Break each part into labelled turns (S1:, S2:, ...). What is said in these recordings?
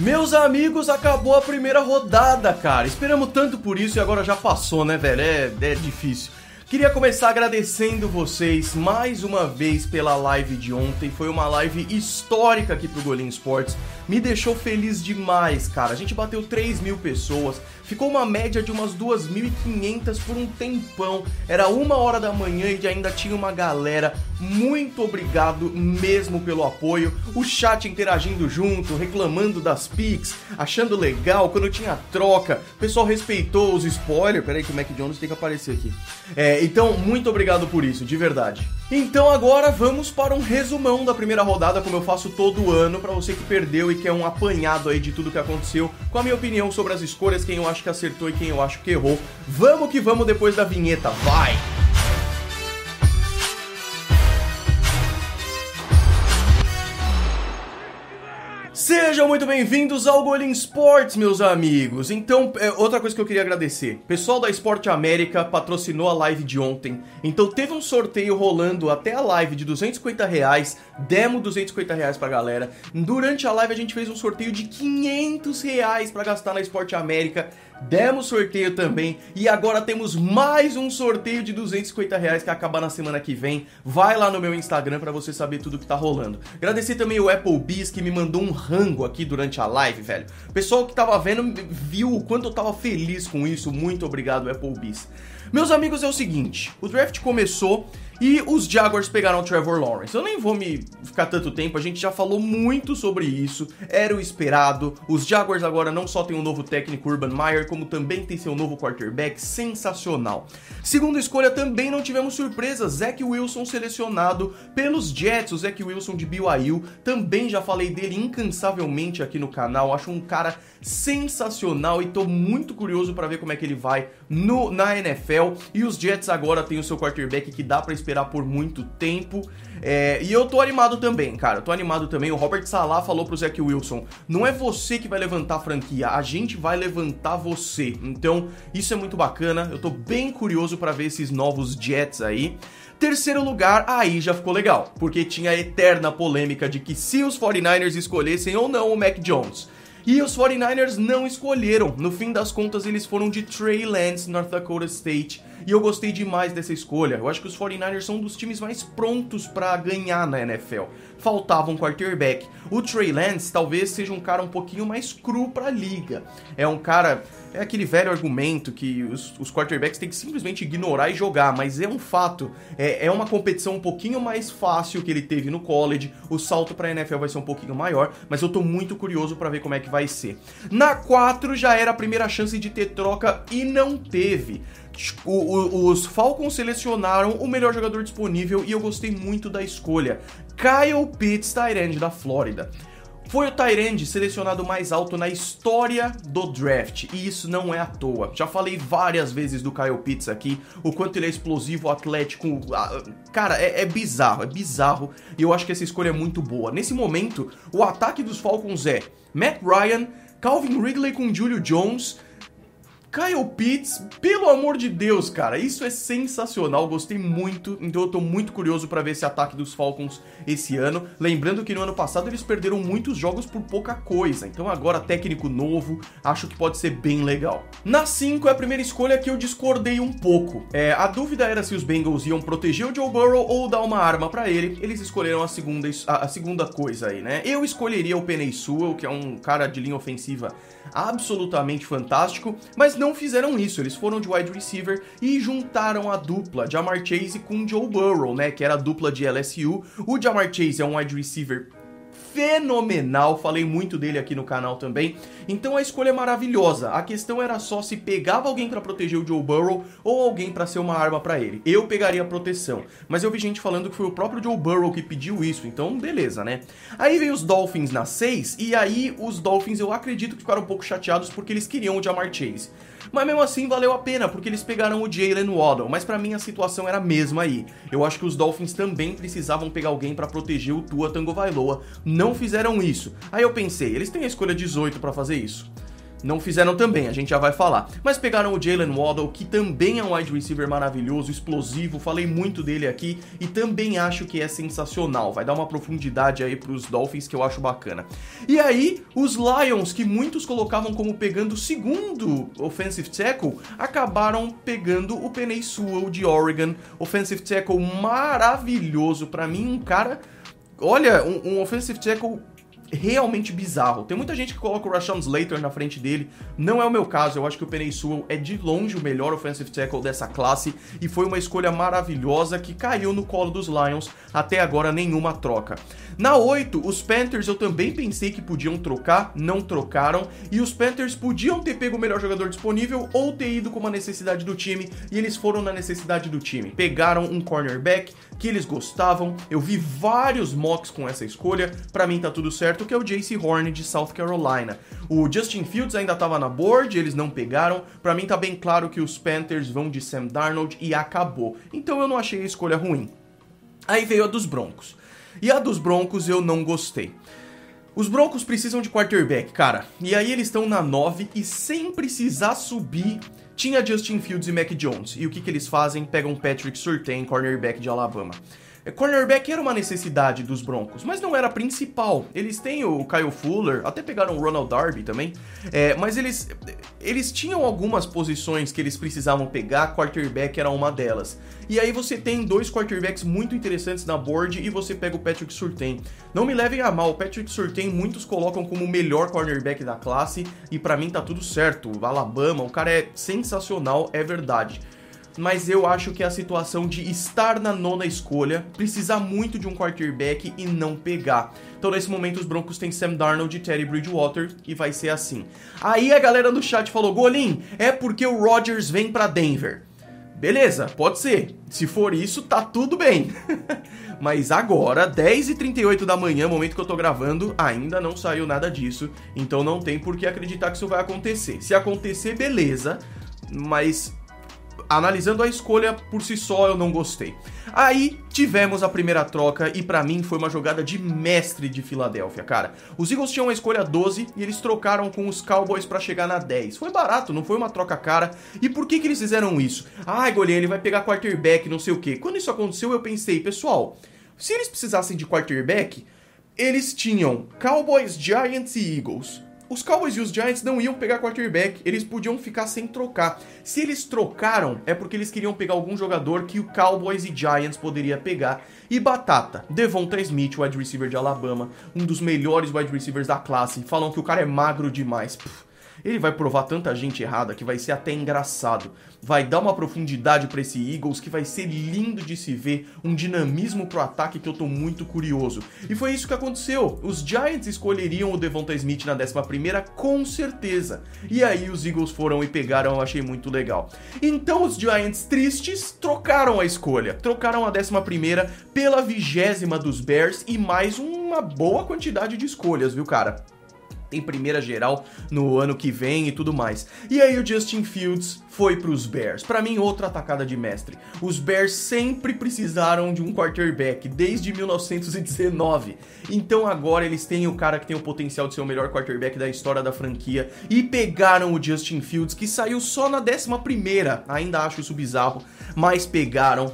S1: Meus amigos, acabou a primeira rodada, cara. Esperamos tanto por isso e agora já passou, né, velho? É, é difícil. Queria começar agradecendo vocês mais uma vez pela live de ontem. Foi uma live histórica aqui pro Golim Sports. Me deixou feliz demais, cara. A gente bateu 3 mil pessoas. Ficou uma média de umas 2.500 por um tempão. Era uma hora da manhã e ainda tinha uma galera. Muito obrigado mesmo pelo apoio. O chat interagindo junto, reclamando das pics, achando legal quando tinha troca. O pessoal respeitou os spoilers. Peraí que o Mac Jones tem que aparecer aqui. É, então, muito obrigado por isso, de verdade. Então agora vamos para um resumão da primeira rodada, como eu faço todo ano, para você que perdeu e quer um apanhado aí de tudo que aconteceu, com a minha opinião sobre as escolhas, quem eu acho que acertou e quem eu acho que errou. Vamos que vamos depois da vinheta, vai! Sejam muito bem-vindos ao Golin Sports, meus amigos. Então, é, outra coisa que eu queria agradecer. Pessoal da Esporte América patrocinou a live de ontem. Então, teve um sorteio rolando até a live de 250 reais. Demo 250 reais pra galera. Durante a live, a gente fez um sorteio de 500 reais pra gastar na Esporte América. Demos sorteio também e agora temos mais um sorteio de 250 reais que acaba na semana que vem. Vai lá no meu Instagram para você saber tudo que tá rolando. Agradecer também o Applebee's que me mandou um rango aqui durante a live, velho. O pessoal que tava vendo viu o quanto eu tava feliz com isso. Muito obrigado, Applebee's. Meus amigos, é o seguinte: o draft começou e os Jaguars pegaram o Trevor Lawrence. Eu nem vou me ficar tanto tempo, a gente já falou muito sobre isso, era o esperado. Os Jaguars agora não só tem um novo técnico Urban Meyer, como também tem seu novo quarterback sensacional. Segunda escolha também não tivemos surpresa, Zach Wilson selecionado pelos Jets, o Zach Wilson de BYU, também já falei dele incansavelmente aqui no canal, acho um cara sensacional e tô muito curioso para ver como é que ele vai no na NFL. E os Jets agora tem o seu quarterback que dá para esperar por muito tempo. É, e eu tô animado também, cara. Tô animado também. O Robert Salah falou pro Zach Wilson: não é você que vai levantar a franquia, a gente vai levantar você. Então, isso é muito bacana. Eu tô bem curioso para ver esses novos Jets aí. Terceiro lugar, aí já ficou legal, porque tinha a eterna polêmica de que se os 49ers escolhessem ou não o Mac Jones. E os 49ers não escolheram. No fim das contas, eles foram de Trey Lance, North Dakota State. E eu gostei demais dessa escolha. Eu acho que os 49ers são um dos times mais prontos para ganhar na NFL. Faltava um quarterback. O Trey Lance talvez seja um cara um pouquinho mais cru para a liga. É um cara é aquele velho argumento que os, os, quarterbacks têm que simplesmente ignorar e jogar, mas é um fato. É, é uma competição um pouquinho mais fácil que ele teve no college. O salto para a NFL vai ser um pouquinho maior, mas eu tô muito curioso para ver como é que vai ser. Na 4 já era a primeira chance de ter troca e não teve. O, o, os Falcons selecionaram o melhor jogador disponível e eu gostei muito da escolha. Kyle Pitts, Tyrande da Flórida. Foi o Tyrande selecionado mais alto na história do draft, e isso não é à toa. Já falei várias vezes do Kyle Pitts aqui, o quanto ele é explosivo, atlético. Cara, é, é bizarro, é bizarro, e eu acho que essa escolha é muito boa. Nesse momento, o ataque dos Falcons é Matt Ryan, Calvin Ridley com Julio Jones Kyle Pitts, pelo amor de Deus, cara, isso é sensacional, gostei muito, então eu tô muito curioso para ver esse ataque dos Falcons esse ano. Lembrando que no ano passado eles perderam muitos jogos por pouca coisa, então agora técnico novo, acho que pode ser bem legal. Na 5 é a primeira escolha que eu discordei um pouco. É, a dúvida era se os Bengals iam proteger o Joe Burrow ou dar uma arma para ele, eles escolheram a segunda, a, a, segunda coisa aí, né? Eu escolheria o Penei Sewell, que é um cara de linha ofensiva absolutamente fantástico, mas não fizeram isso, eles foram de wide receiver e juntaram a dupla Jamar Chase com Joe Burrow, né, que era a dupla de LSU. O Jamar Chase é um wide receiver fenomenal, falei muito dele aqui no canal também. Então a escolha é maravilhosa. A questão era só se pegava alguém para proteger o Joe Burrow ou alguém para ser uma arma para ele. Eu pegaria a proteção, mas eu vi gente falando que foi o próprio Joe Burrow que pediu isso, então beleza, né? Aí veio os Dolphins na 6 e aí os Dolphins eu acredito que ficaram um pouco chateados porque eles queriam o Jamar Chase. Mas mesmo assim valeu a pena, porque eles pegaram o Jalen Waddle. Mas para mim a situação era a mesma aí. Eu acho que os Dolphins também precisavam pegar alguém para proteger o Tua Tango Vailoa. Não fizeram isso. Aí eu pensei, eles têm a escolha 18 para fazer isso. Não fizeram também, a gente já vai falar. Mas pegaram o Jalen Waddle, que também é um wide receiver maravilhoso, explosivo, falei muito dele aqui e também acho que é sensacional. Vai dar uma profundidade aí pros Dolphins que eu acho bacana. E aí, os Lions, que muitos colocavam como pegando o segundo offensive tackle, acabaram pegando o Penei Sewell de Oregon, offensive tackle maravilhoso, para mim um cara Olha, um, um offensive tackle realmente bizarro. Tem muita gente que coloca o Rashawn Slater na frente dele. Não é o meu caso. Eu acho que o Penei Sewell é de longe o melhor offensive tackle dessa classe e foi uma escolha maravilhosa que caiu no colo dos Lions. Até agora nenhuma troca. Na 8, os Panthers eu também pensei que podiam trocar, não trocaram, e os Panthers podiam ter pego o melhor jogador disponível ou ter ido com uma necessidade do time, e eles foram na necessidade do time. Pegaram um cornerback que eles gostavam. Eu vi vários mocks com essa escolha. Para mim tá tudo certo, que é o JC Horn de South Carolina. O Justin Fields ainda tava na board, eles não pegaram. Para mim tá bem claro que os Panthers vão de Sam Darnold e acabou. Então eu não achei a escolha ruim. Aí veio a dos Broncos. E a dos Broncos eu não gostei. Os Broncos precisam de quarterback, cara. E aí eles estão na 9 e sem precisar subir tinha Justin Fields e Mac Jones. E o que, que eles fazem? Pegam Patrick Surtain, cornerback de Alabama. É, cornerback era uma necessidade dos Broncos, mas não era a principal. Eles têm o Kyle Fuller, até pegaram o Ronald Darby também, é, mas eles, eles tinham algumas posições que eles precisavam pegar, quarterback era uma delas. E aí você tem dois quarterbacks muito interessantes na board e você pega o Patrick Surtain. Não me levem a mal, o Patrick Surtain muitos colocam como o melhor cornerback da classe e para mim tá tudo certo. Alabama, o cara é sensacional, é verdade mas eu acho que é a situação de estar na nona escolha, precisar muito de um quarterback e não pegar. Então, nesse momento, os Broncos têm Sam Darnold e Terry Bridgewater e vai ser assim. Aí a galera do chat falou: Golim, é porque o Rodgers vem para Denver. Beleza, pode ser. Se for isso, tá tudo bem. Mas agora, 10h38 da manhã, momento que eu tô gravando, ainda não saiu nada disso. Então não tem por que acreditar que isso vai acontecer. Se acontecer, beleza. Mas analisando a escolha por si só, eu não gostei. Aí tivemos a primeira troca e para mim foi uma jogada de mestre de Filadélfia, cara. Os Eagles tinham a escolha 12 e eles trocaram com os Cowboys para chegar na 10. Foi barato, não foi uma troca cara. E por que que eles fizeram isso? Ai, Golinha, ele vai pegar quarterback, não sei o quê. Quando isso aconteceu, eu pensei, pessoal, se eles precisassem de quarterback, eles tinham Cowboys, Giants e Eagles os Cowboys e os Giants não iam pegar quarterback, eles podiam ficar sem trocar. Se eles trocaram, é porque eles queriam pegar algum jogador que o Cowboys e Giants poderia pegar. E batata, Devonta Smith, wide receiver de Alabama, um dos melhores wide receivers da classe. Falam que o cara é magro demais. Pff, ele vai provar tanta gente errada que vai ser até engraçado. Vai dar uma profundidade para esse Eagles que vai ser lindo de se ver, um dinamismo pro ataque que eu tô muito curioso. E foi isso que aconteceu. Os Giants escolheriam o Devonta Smith na 11ª com certeza. E aí os Eagles foram e pegaram, eu achei muito legal. Então os Giants tristes trocaram a escolha. Trocaram a 11ª pela vigésima dos Bears e mais uma boa quantidade de escolhas, viu, cara? Tem primeira geral no ano que vem e tudo mais. E aí o Justin Fields foi para os Bears. Para mim, outra atacada de mestre. Os Bears sempre precisaram de um quarterback desde 1919. Então agora eles têm o cara que tem o potencial de ser o melhor quarterback da história da franquia e pegaram o Justin Fields que saiu só na 11 primeira. Ainda acho isso bizarro, mas pegaram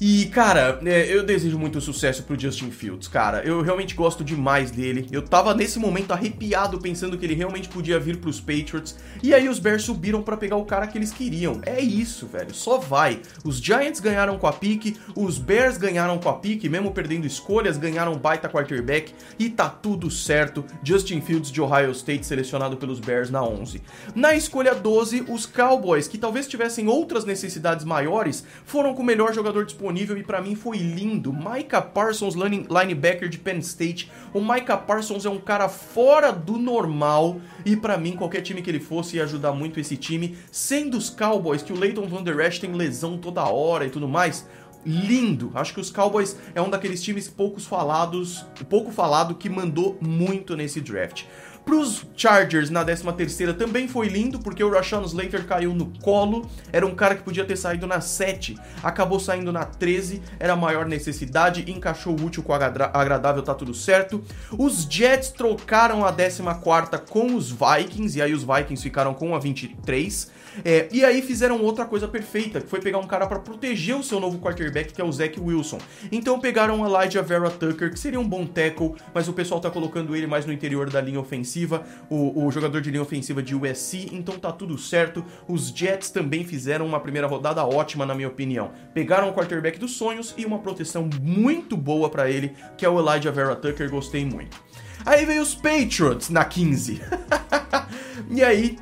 S1: e, cara, é, eu desejo muito sucesso pro Justin Fields, cara. Eu realmente gosto demais dele. Eu tava nesse momento arrepiado pensando que ele realmente podia vir pros Patriots. E aí os Bears subiram para pegar o cara que eles queriam. É isso, velho. Só vai. Os Giants ganharam com a pique, os Bears ganharam com a pique, mesmo perdendo escolhas, ganharam baita quarterback e tá tudo certo. Justin Fields de Ohio State selecionado pelos Bears na 11. Na escolha 12, os Cowboys, que talvez tivessem outras necessidades maiores, foram com o melhor jogador disponível disponível e para mim foi lindo. Micah Parsons, linebacker de Penn State. O Micah Parsons é um cara fora do normal e para mim qualquer time que ele fosse ia ajudar muito esse time. Sendo os Cowboys, que o Leighton Van Der Esch tem lesão toda hora e tudo mais lindo. Acho que os Cowboys é um daqueles times poucos falados, pouco falado que mandou muito nesse draft. Pros Chargers, na 13 terceira também foi lindo, porque o Rashawn Slater caiu no colo, era um cara que podia ter saído na 7, acabou saindo na 13, era a maior necessidade, encaixou o útil com o agradável, tá tudo certo. Os Jets trocaram a 14 quarta com os Vikings, e aí os Vikings ficaram com a 23, é, e aí fizeram outra coisa perfeita, que foi pegar um cara para proteger o seu novo quarterback, que é o Zach Wilson. Então pegaram Elijah Vera Tucker, que seria um bom tackle, mas o pessoal tá colocando ele mais no interior da linha ofensiva, o, o jogador de linha ofensiva de USC, então tá tudo certo. Os Jets também fizeram uma primeira rodada ótima, na minha opinião. Pegaram o quarterback dos sonhos e uma proteção muito boa para ele, que é o Elijah Vera Tucker, gostei muito. Aí veio os Patriots na 15. e aí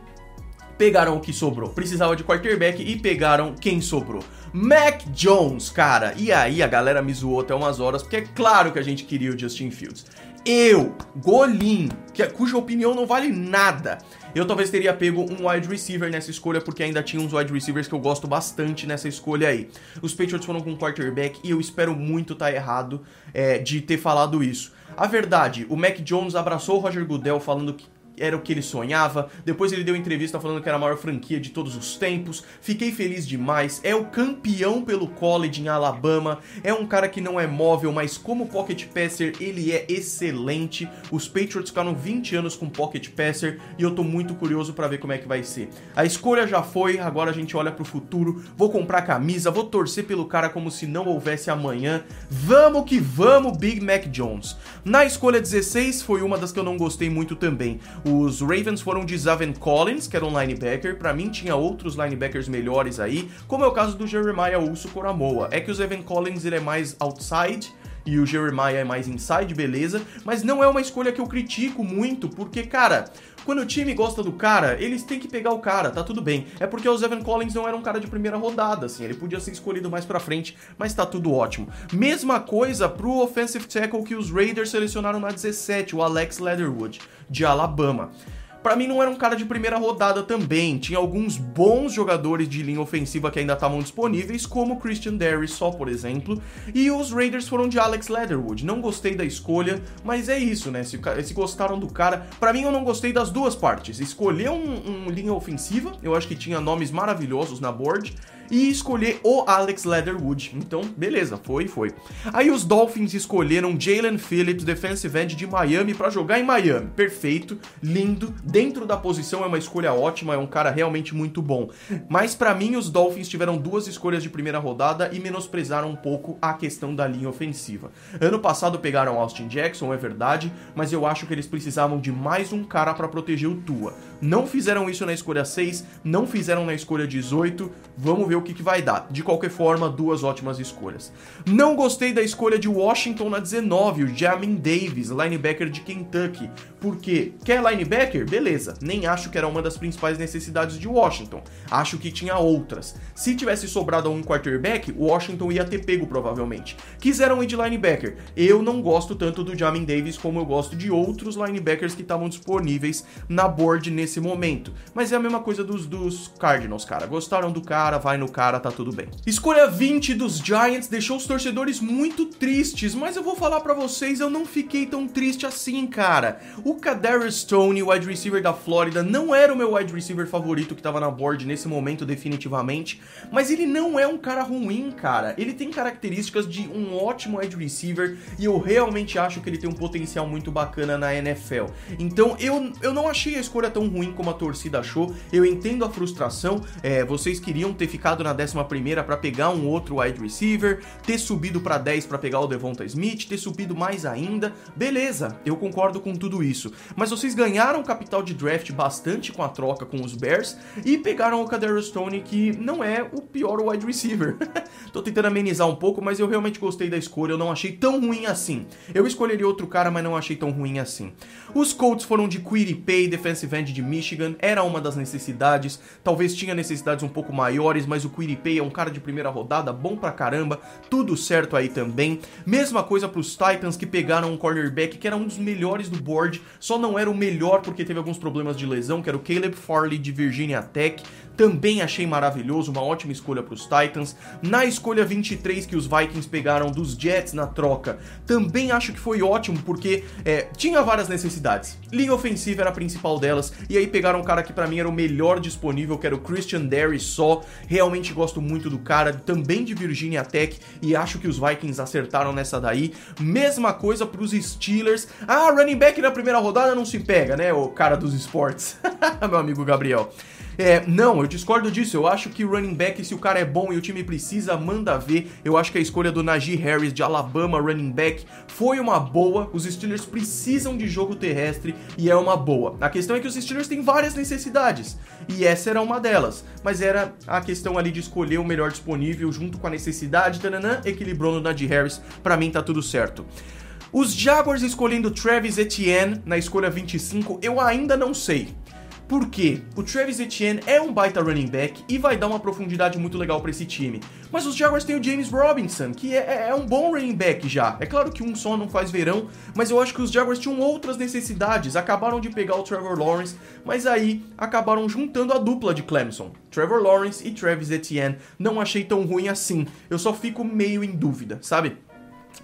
S1: pegaram o que sobrou. Precisava de quarterback e pegaram quem sobrou. Mac Jones, cara. E aí a galera me zoou até umas horas, porque é claro que a gente queria o Justin Fields. Eu, Golim, que, cuja opinião não vale nada, eu talvez teria pego um wide receiver nessa escolha, porque ainda tinha uns wide receivers que eu gosto bastante nessa escolha aí. Os Patriots foram com quarterback e eu espero muito estar tá errado é, de ter falado isso. A verdade, o Mac Jones abraçou o Roger Goodell falando que era o que ele sonhava. Depois ele deu entrevista falando que era a maior franquia de todos os tempos. Fiquei feliz demais. É o campeão pelo college em Alabama. É um cara que não é móvel, mas como pocket passer ele é excelente. Os Patriots ficaram 20 anos com pocket passer e eu tô muito curioso para ver como é que vai ser. A escolha já foi, agora a gente olha pro futuro. Vou comprar camisa, vou torcer pelo cara como se não houvesse amanhã. Vamos que vamos, Big Mac Jones. Na escolha 16 foi uma das que eu não gostei muito também. Os Ravens foram de Zaven Collins, que era um linebacker. Para mim tinha outros linebackers melhores aí, como é o caso do Jeremiah Uso Coramoa. É que o Zaven Collins ele é mais outside e o Jeremiah é mais inside, beleza, mas não é uma escolha que eu critico muito, porque, cara, quando o time gosta do cara, eles têm que pegar o cara, tá tudo bem. É porque o Evan Collins não era um cara de primeira rodada, assim, ele podia ser escolhido mais pra frente, mas tá tudo ótimo. Mesma coisa pro offensive tackle que os Raiders selecionaram na 17, o Alex Leatherwood, de Alabama para mim não era um cara de primeira rodada também. Tinha alguns bons jogadores de linha ofensiva que ainda estavam disponíveis, como Christian Darius só, por exemplo. E os Raiders foram de Alex Leatherwood. Não gostei da escolha, mas é isso, né? Se, se gostaram do cara. para mim eu não gostei das duas partes. Escolher um, um linha ofensiva, eu acho que tinha nomes maravilhosos na board e escolher o Alex Leatherwood. Então, beleza, foi, foi. Aí os Dolphins escolheram Jalen Phillips, defensive end de Miami, para jogar em Miami. Perfeito, lindo, dentro da posição é uma escolha ótima, é um cara realmente muito bom. Mas para mim os Dolphins tiveram duas escolhas de primeira rodada e menosprezaram um pouco a questão da linha ofensiva. Ano passado pegaram Austin Jackson, é verdade, mas eu acho que eles precisavam de mais um cara para proteger o Tua. Não fizeram isso na escolha 6, não fizeram na escolha 18. Vamos ver o que, que vai dar. De qualquer forma, duas ótimas escolhas. Não gostei da escolha de Washington na 19, o Jamin Davis, linebacker de Kentucky. Por quê? Quer linebacker? Beleza. Nem acho que era uma das principais necessidades de Washington. Acho que tinha outras. Se tivesse sobrado um quarterback, Washington ia ter pego provavelmente. Quiseram ir de linebacker. Eu não gosto tanto do Jamin Davis como eu gosto de outros linebackers que estavam disponíveis na board nesse nesse momento. Mas é a mesma coisa dos, dos Cardinals, cara. Gostaram do cara, vai no cara, tá tudo bem. Escolha 20 dos Giants deixou os torcedores muito tristes, mas eu vou falar para vocês, eu não fiquei tão triste assim, cara. O Kadarius Stone, wide receiver da Flórida, não era o meu wide receiver favorito que tava na board nesse momento, definitivamente, mas ele não é um cara ruim, cara. Ele tem características de um ótimo wide receiver e eu realmente acho que ele tem um potencial muito bacana na NFL. Então eu, eu não achei a escolha tão ruim ruim como a torcida achou. Eu entendo a frustração. É, vocês queriam ter ficado na 11 para pegar um outro wide receiver, ter subido para 10 para pegar o Devonta Smith, ter subido mais ainda. Beleza, eu concordo com tudo isso. Mas vocês ganharam capital de draft bastante com a troca com os Bears e pegaram o Kadarius Stone, que não é o pior wide receiver. Tô tentando amenizar um pouco, mas eu realmente gostei da escolha. Eu não achei tão ruim assim. Eu escolheria outro cara, mas não achei tão ruim assim. Os Colts foram de Quiddy Pay, defensive end de Michigan, era uma das necessidades, talvez tinha necessidades um pouco maiores, mas o Quiripay é um cara de primeira rodada, bom pra caramba, tudo certo aí também. Mesma coisa pros Titans que pegaram um cornerback que era um dos melhores do board, só não era o melhor porque teve alguns problemas de lesão, que era o Caleb Farley de Virginia Tech. Também achei maravilhoso, uma ótima escolha para os Titans. Na escolha 23 que os Vikings pegaram dos Jets na troca, também acho que foi ótimo, porque é, tinha várias necessidades. Linha ofensiva era a principal delas, e aí pegaram um cara que para mim era o melhor disponível, que era o Christian Derry só. Realmente gosto muito do cara, também de Virginia Tech, e acho que os Vikings acertaram nessa daí. Mesma coisa para os Steelers. Ah, running back na primeira rodada não se pega, né? O cara dos esportes. Meu amigo Gabriel. É, não, eu discordo disso. Eu acho que running back, se o cara é bom e o time precisa, manda ver. Eu acho que a escolha do Najee Harris de Alabama, running back, foi uma boa. Os Steelers precisam de jogo terrestre e é uma boa. A questão é que os Steelers têm várias necessidades e essa era uma delas. Mas era a questão ali de escolher o melhor disponível junto com a necessidade, tananã, equilibrou no Najee Harris. Para mim tá tudo certo. Os Jaguars escolhendo Travis Etienne na escolha 25, eu ainda não sei. Por quê? O Travis Etienne é um baita running back e vai dar uma profundidade muito legal para esse time. Mas os Jaguars têm o James Robinson, que é, é, é, um bom running back já. É claro que um só não faz verão, mas eu acho que os Jaguars tinham outras necessidades. Acabaram de pegar o Trevor Lawrence, mas aí acabaram juntando a dupla de Clemson. Trevor Lawrence e Travis Etienne. Não achei tão ruim assim. Eu só fico meio em dúvida, sabe?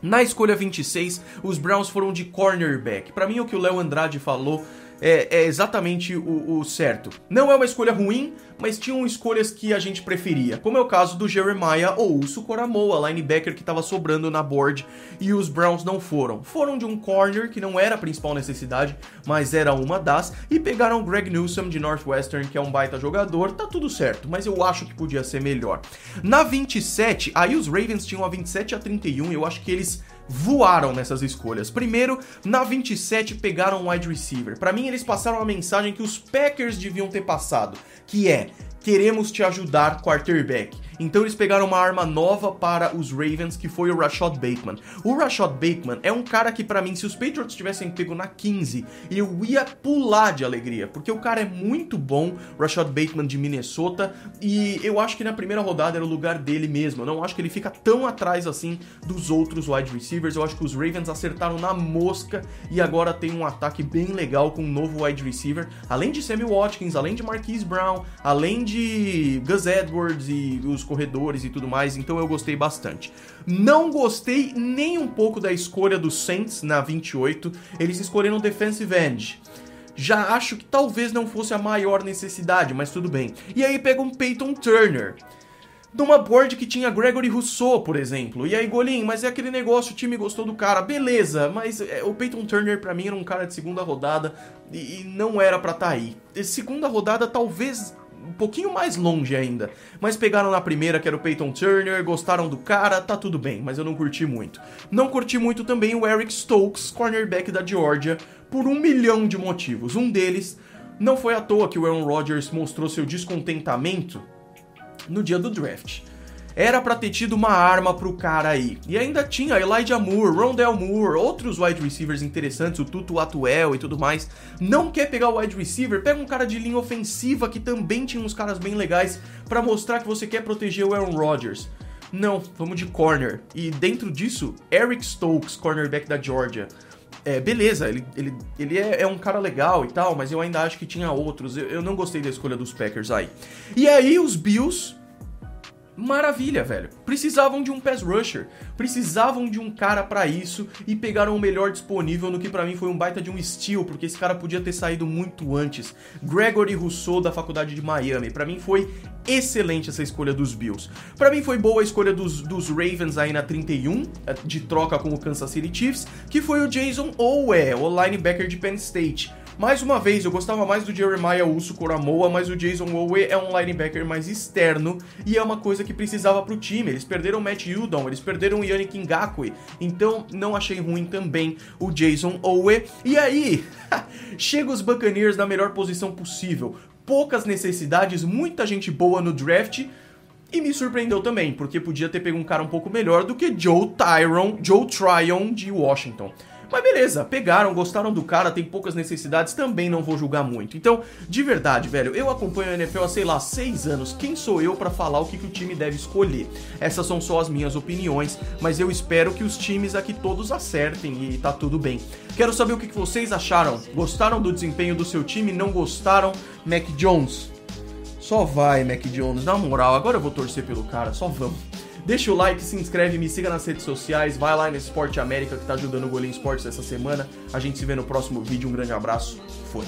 S1: Na escolha 26, os Browns foram de cornerback. Para mim, o que o Léo Andrade falou é, é exatamente o, o, certo. Não é uma escolha ruim, mas tinham escolhas que a gente preferia, como é o caso do Jeremiah Ousu Coramoa, linebacker que estava sobrando na board, e os Browns não foram. Foram de um corner, que não era a principal necessidade, mas era uma das, e pegaram o Greg Newsom de Northwestern, que é um baita jogador, tá tudo certo, mas eu acho que podia ser melhor. Na 27, aí os Ravens tinham a 27 a 31, eu acho que eles voaram nessas escolhas. Primeiro, na 27 pegaram um wide receiver. Para mim, eles passaram a mensagem que os Packers deviam ter passado, que é: queremos te ajudar, quarterback. Então eles pegaram uma arma nova para os Ravens, que foi o Rashad Bateman. O Rashad Bateman é um cara que, para mim, se os Patriots tivessem pego na 15, eu ia pular de alegria, porque o cara é muito bom, Rashad Bateman de Minnesota, e eu acho que na primeira rodada era o lugar dele mesmo. Eu não acho que ele fica tão atrás assim dos outros wide receivers. Eu acho que os Ravens acertaram na mosca e agora tem um ataque bem legal com um novo wide receiver, além de Sammy Watkins, além de Marquise Brown, além de Gus Edwards e os corredores e tudo mais, então eu gostei bastante. Não gostei nem um pouco da escolha dos Saints na 28, eles escolheram defensive end já acho que talvez não fosse a maior necessidade, mas tudo bem. E aí pega um Peyton Turner. Numa board que tinha Gregory Rousseau, por exemplo. E aí, Golim, mas é aquele negócio, o time gostou do cara. Beleza, mas é, o Peyton Turner para mim era um cara de segunda rodada e, e não era estar tá aí. E segunda rodada talvez um pouquinho mais longe ainda. Mas pegaram na primeira, que era o Peyton Turner, gostaram do cara, tá tudo bem, mas eu não curti muito. Não curti muito também o Eric Stokes, cornerback da Georgia, por um milhão de motivos. Um deles, não foi à toa que o Aaron Rodgers mostrou seu descontentamento no dia do draft era para ter tido uma arma pro cara aí. E ainda tinha Elijah Moore, Rondell Moore, outros wide receivers interessantes, o Tutu Atuel e tudo mais. Não quer pegar o wide receiver? Pega um cara de linha ofensiva que também tinha uns caras bem legais para mostrar que você quer proteger o Aaron Rodgers. Não, vamos de corner. E dentro disso, Eric Stokes, cornerback da Georgia. É, beleza, ele, ele, ele é, é, um cara legal e tal, mas eu ainda acho que tinha outros. Eu, eu não gostei da escolha dos Packers aí. E aí os Bills Maravilha, velho. Precisavam de um pass rusher, precisavam de um cara para isso e pegaram o melhor disponível no que para mim foi um baita de um steal, porque esse cara podia ter saído muito antes. Gregory Rousseau da faculdade de Miami. Para mim foi excelente essa escolha dos Bills. Para mim foi boa a escolha dos, dos Ravens aí na 31, eh, de troca com o Kansas City Chiefs, que foi o Jason Owe, o linebacker de Penn State. Mais uma vez, eu gostava mais do Jeremiah Uso Coramoa, mas o Jason Owe é um linebacker mais externo e é uma coisa que precisava pro time. Eles perderam Matt Judon, eles perderam Yannick Ngakwe, então não achei ruim também o Jason Owe. E aí, chega os Buccaneers na melhor posição possível. Poucas necessidades, muita gente boa no draft, e me surpreendeu também, porque podia ter pego um cara um pouco melhor do que Joe Tyron, Joe Tryon de Washington. Mas beleza, pegaram, gostaram do cara, tem poucas necessidades, também não vou julgar muito. Então, de verdade, velho, eu acompanho a NFL há, sei lá, seis anos. Quem sou eu para falar o que, que o time deve escolher? Essas são só as minhas opiniões, mas eu espero que os times aqui todos acertem e tá tudo bem. Quero saber o que, que vocês acharam. Gostaram do desempenho do seu time? Não gostaram? Mac Jones, Só vai, Mac Jones. Na moral, agora eu vou torcer pelo cara. Só vamos. Deixa o like, se inscreve, me siga nas redes sociais, vai lá no Esporte América que tá ajudando o Golinho Esportes essa semana. A gente se vê no próximo vídeo. Um grande abraço. Foi.